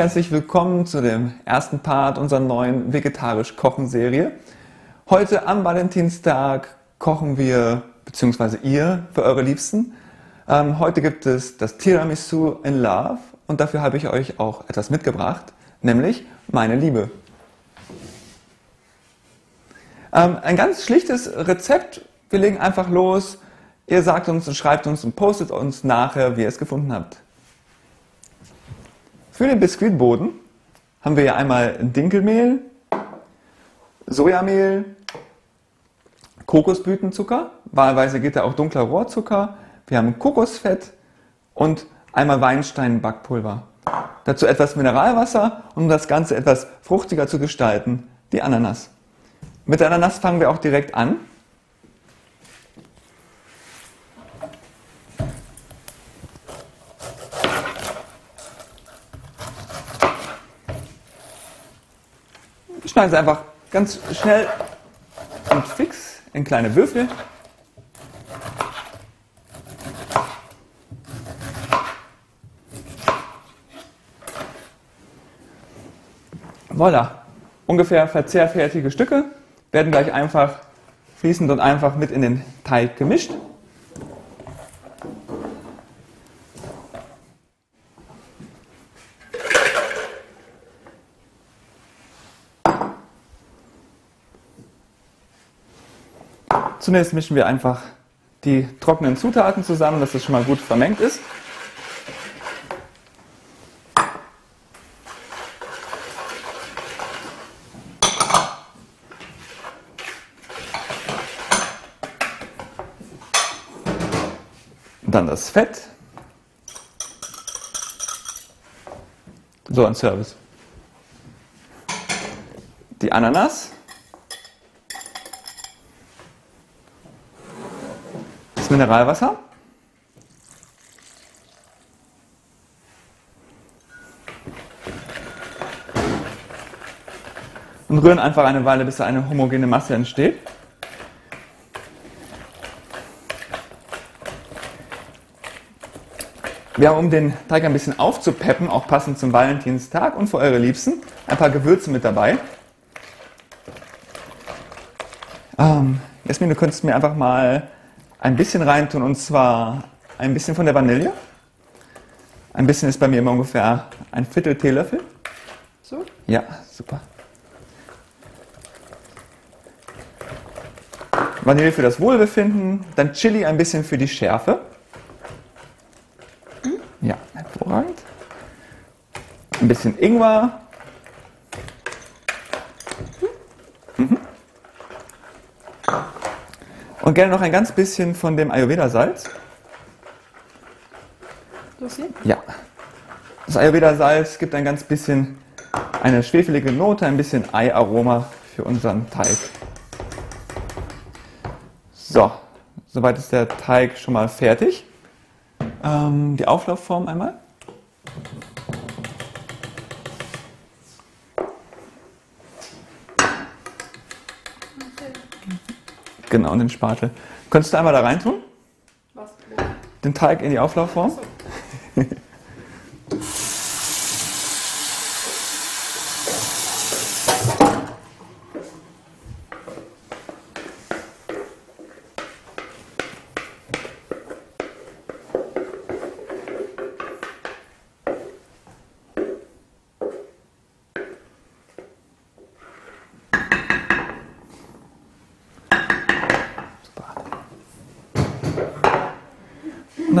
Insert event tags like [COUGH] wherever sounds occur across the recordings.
herzlich willkommen zu dem ersten Part unserer neuen vegetarisch Kochen Serie. Heute am Valentinstag kochen wir, beziehungsweise ihr, für eure Liebsten. Ähm, heute gibt es das Tiramisu in Love und dafür habe ich euch auch etwas mitgebracht, nämlich meine Liebe. Ähm, ein ganz schlichtes Rezept. Wir legen einfach los. Ihr sagt uns und schreibt uns und postet uns nachher, wie ihr es gefunden habt. Für den Biskuitboden haben wir ja einmal Dinkelmehl, Sojamehl, Kokosblütenzucker, wahlweise geht da auch dunkler Rohrzucker, wir haben Kokosfett und einmal Weinstein-Backpulver. Dazu etwas Mineralwasser, um das Ganze etwas fruchtiger zu gestalten, die Ananas. Mit der Ananas fangen wir auch direkt an. Schneiden Sie einfach ganz schnell und fix in kleine Würfel. Voila. Ungefähr verzehrfertige Stücke werden gleich einfach fließend und einfach mit in den Teig gemischt. Zunächst mischen wir einfach die trockenen Zutaten zusammen, dass es schon mal gut vermengt ist. dann das Fett. So ein Service. Die Ananas. Mineralwasser. Und rühren einfach eine Weile, bis eine homogene Masse entsteht. Wir haben, um den Teig ein bisschen aufzupeppen, auch passend zum Valentinstag und für eure Liebsten, ein paar Gewürze mit dabei. Ähm, Jasmin, du könntest mir einfach mal ein bisschen reintun und zwar ein bisschen von der Vanille. Ein bisschen ist bei mir immer ungefähr ein Viertel Teelöffel. So? Ja, super. Vanille für das Wohlbefinden, dann Chili ein bisschen für die Schärfe. Mhm. Ja, hervorragend. Ein bisschen Ingwer, Und gerne noch ein ganz bisschen von dem Ayurveda-Salz. Ja. Das Ayurveda-Salz gibt ein ganz bisschen eine schwefelige Note, ein bisschen Eiaroma für unseren Teig. So, soweit ist der Teig schon mal fertig. Ähm, die Auflaufform einmal. Genau, den Spatel. Könntest du einmal da reintun? Was? Den Teig in die Auflaufform. So. [LAUGHS]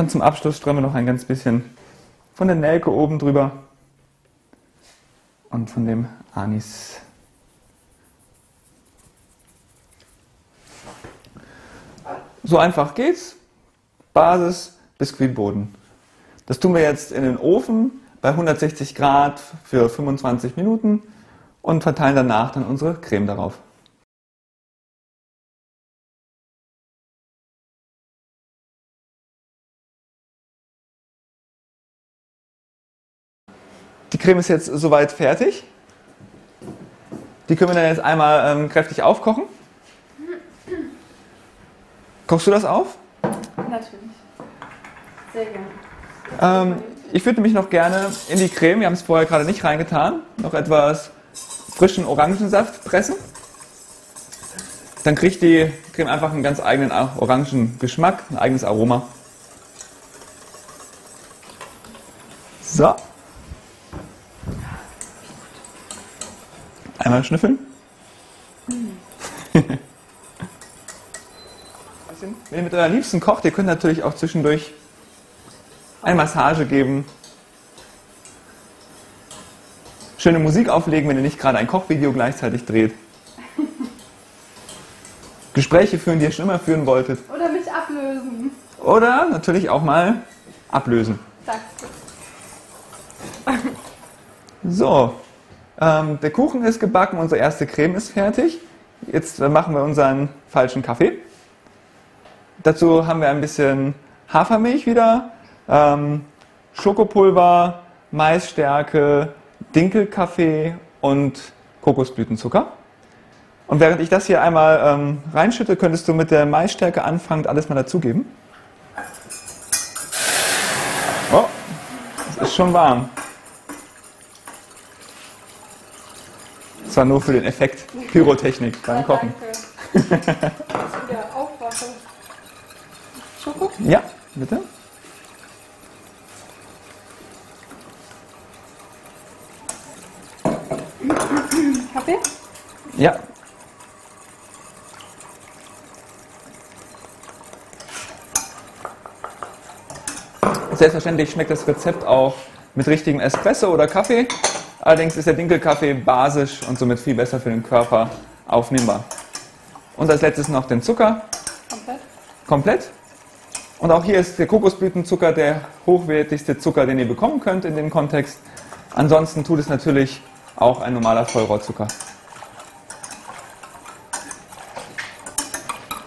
dann zum Abschluss streuen wir noch ein ganz bisschen von der Nelke oben drüber und von dem Anis. So einfach geht's. Basis, Biskuitboden. Das tun wir jetzt in den Ofen bei 160 Grad für 25 Minuten und verteilen danach dann unsere Creme darauf. Die Creme ist jetzt soweit fertig. Die können wir dann jetzt einmal ähm, kräftig aufkochen. Kochst du das auf? Natürlich. Sehr gerne. Ähm, ich würde mich noch gerne in die Creme, wir haben es vorher gerade nicht reingetan, noch etwas frischen Orangensaft pressen. Dann kriegt die Creme einfach einen ganz eigenen orangen Geschmack, ein eigenes Aroma. So. Einmal schnüffeln. Wenn ihr mit eurer Liebsten kocht, ihr könnt natürlich auch zwischendurch eine Massage geben, schöne Musik auflegen, wenn ihr nicht gerade ein Kochvideo gleichzeitig dreht. Gespräche führen, die ihr schon immer führen wolltet. Oder mich ablösen. Oder natürlich auch mal ablösen. Danke. So, ähm, der Kuchen ist gebacken, unsere erste Creme ist fertig. Jetzt äh, machen wir unseren falschen Kaffee. Dazu haben wir ein bisschen Hafermilch wieder, ähm, Schokopulver, Maisstärke, Dinkelkaffee und Kokosblütenzucker. Und während ich das hier einmal ähm, reinschütte, könntest du mit der Maisstärke anfangen, alles mal dazugeben. Oh, es ist schon warm. Das war nur für den Effekt Pyrotechnik beim Ja, Kochen. danke. Dass ich wieder aufwache. Schoko? Ja, bitte. Kaffee? Ja. Selbstverständlich schmeckt das Rezept auch mit richtigem Espresso oder Kaffee. Allerdings ist der Dinkelkaffee basisch und somit viel besser für den Körper aufnehmbar. Und als letztes noch den Zucker Komplett? komplett. Und auch hier ist der Kokosblütenzucker der hochwertigste Zucker, den ihr bekommen könnt in dem Kontext. Ansonsten tut es natürlich auch ein normaler Vollrohrzucker.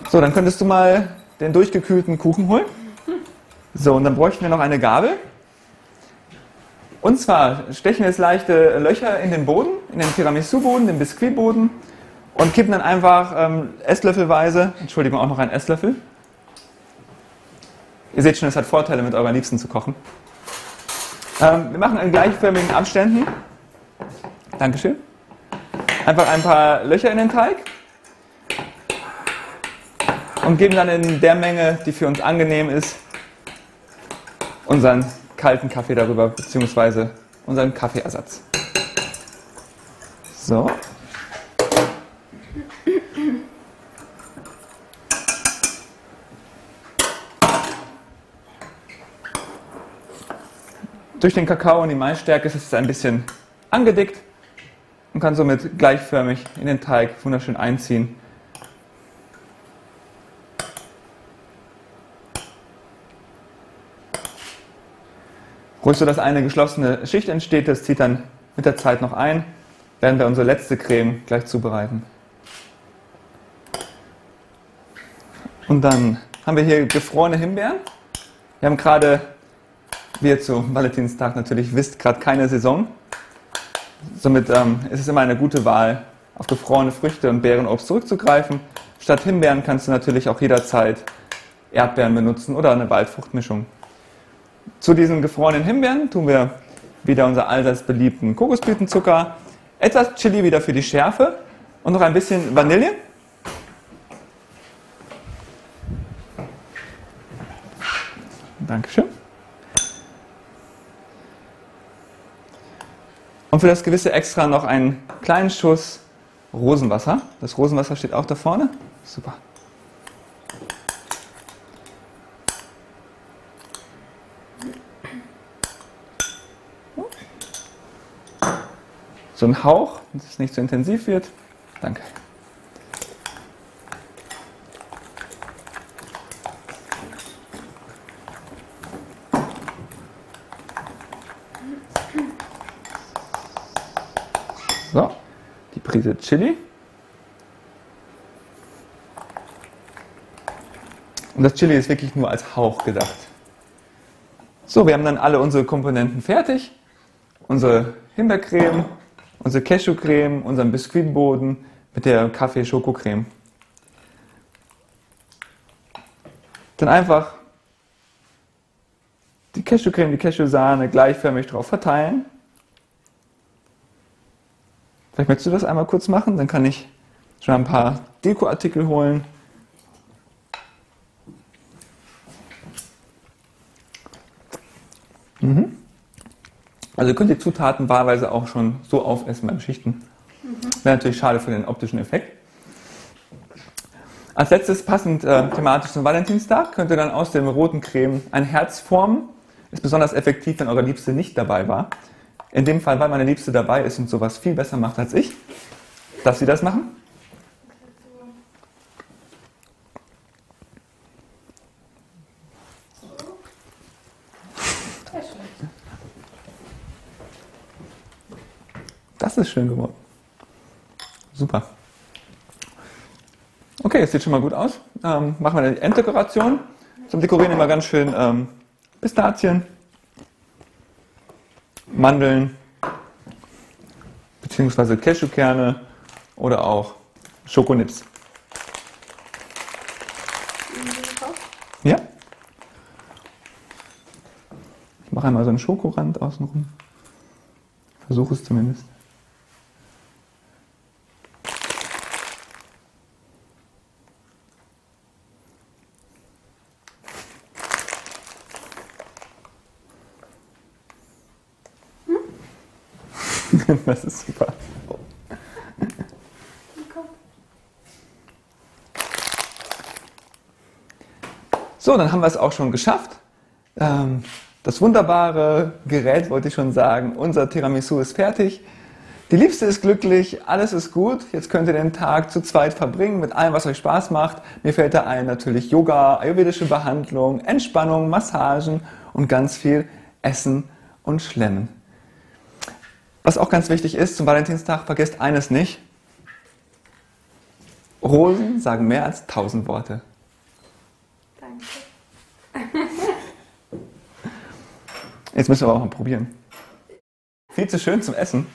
So, dann könntest du mal den durchgekühlten Kuchen holen. So, und dann bräuchten wir noch eine Gabel. Und zwar stechen wir jetzt leichte Löcher in den Boden, in den Tiramisu-Boden, den Biskuitboden und kippen dann einfach ähm, Esslöffelweise, Entschuldigung, auch noch einen Esslöffel. Ihr seht schon, es hat Vorteile, mit euren Liebsten zu kochen. Ähm, wir machen in gleichförmigen Abständen. Dankeschön. Einfach ein paar Löcher in den Teig und geben dann in der Menge, die für uns angenehm ist, unseren kalten Kaffee darüber, beziehungsweise unseren Kaffeeersatz. So. Durch den Kakao und die Maisstärke ist es ein bisschen angedickt und kann somit gleichförmig in den Teig wunderschön einziehen. Ruhig so, dass eine geschlossene Schicht entsteht, das zieht dann mit der Zeit noch ein, werden wir unsere letzte Creme gleich zubereiten. Und dann haben wir hier gefrorene Himbeeren. Wir haben gerade, wie ihr zu Valentinstag natürlich wisst, gerade keine Saison. Somit ähm, ist es immer eine gute Wahl, auf gefrorene Früchte und Beerenobst zurückzugreifen. Statt Himbeeren kannst du natürlich auch jederzeit Erdbeeren benutzen oder eine Waldfruchtmischung. Zu diesen gefrorenen Himbeeren tun wir wieder unser allseits beliebten Kokosblütenzucker, etwas Chili wieder für die Schärfe und noch ein bisschen Vanille. Dankeschön. Und für das gewisse Extra noch einen kleinen Schuss Rosenwasser. Das Rosenwasser steht auch da vorne. Super. So ein Hauch, dass es nicht zu intensiv wird. Danke. So, die Prise Chili. Und das Chili ist wirklich nur als Hauch gedacht. So, wir haben dann alle unsere Komponenten fertig. Unsere Himbeercreme, unsere Cashewcreme, unseren Biskuitboden mit der Kaffee-Schokocreme. Dann einfach die Cashewcreme, die Cashewsahne gleichförmig drauf verteilen. Vielleicht möchtest du das einmal kurz machen, dann kann ich schon ein paar Dekoartikel holen. Mhm. Also ihr könnt die Zutaten wahlweise auch schon so aufessen beim Schichten. Mhm. Wäre natürlich schade für den optischen Effekt. Als letztes, passend äh, thematisch zum Valentinstag, könnt ihr dann aus dem roten Creme ein Herz formen. Ist besonders effektiv, wenn eure Liebste nicht dabei war. In dem Fall, weil meine Liebste dabei ist und sowas viel besser macht als ich. Darf sie das machen? Ist schön geworden. Super. Okay, es sieht schon mal gut aus. Ähm, machen wir eine Enddekoration. Zum Dekorieren immer ganz schön ähm, Pistazien, Mandeln, beziehungsweise Cashewkerne oder auch Schokonips. Ja. Ich mache einmal so einen Schokorand außenrum. Versuche es zumindest. [LAUGHS] das ist super. So, dann haben wir es auch schon geschafft. Ähm, das wunderbare Gerät, wollte ich schon sagen, unser Tiramisu ist fertig. Die Liebste ist glücklich, alles ist gut. Jetzt könnt ihr den Tag zu zweit verbringen mit allem, was euch Spaß macht. Mir fällt da ein natürlich Yoga, ayurvedische Behandlung, Entspannung, Massagen und ganz viel Essen und Schlemmen. Was auch ganz wichtig ist, zum Valentinstag vergesst eines nicht. Rosen sagen mehr als tausend Worte. Danke. Jetzt müssen wir aber auch mal probieren. Viel zu schön zum Essen.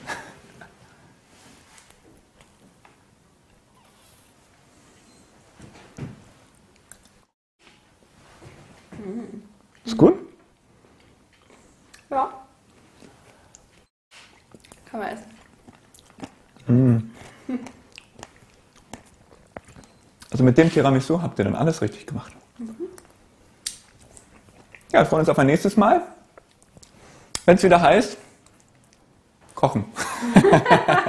Ist gut? Ja. Kann man essen. Mm. Also mit dem Tiramisu habt ihr dann alles richtig gemacht. Mhm. Ja, wir freuen uns auf ein nächstes Mal. Wenn es wieder heißt, kochen. [LAUGHS]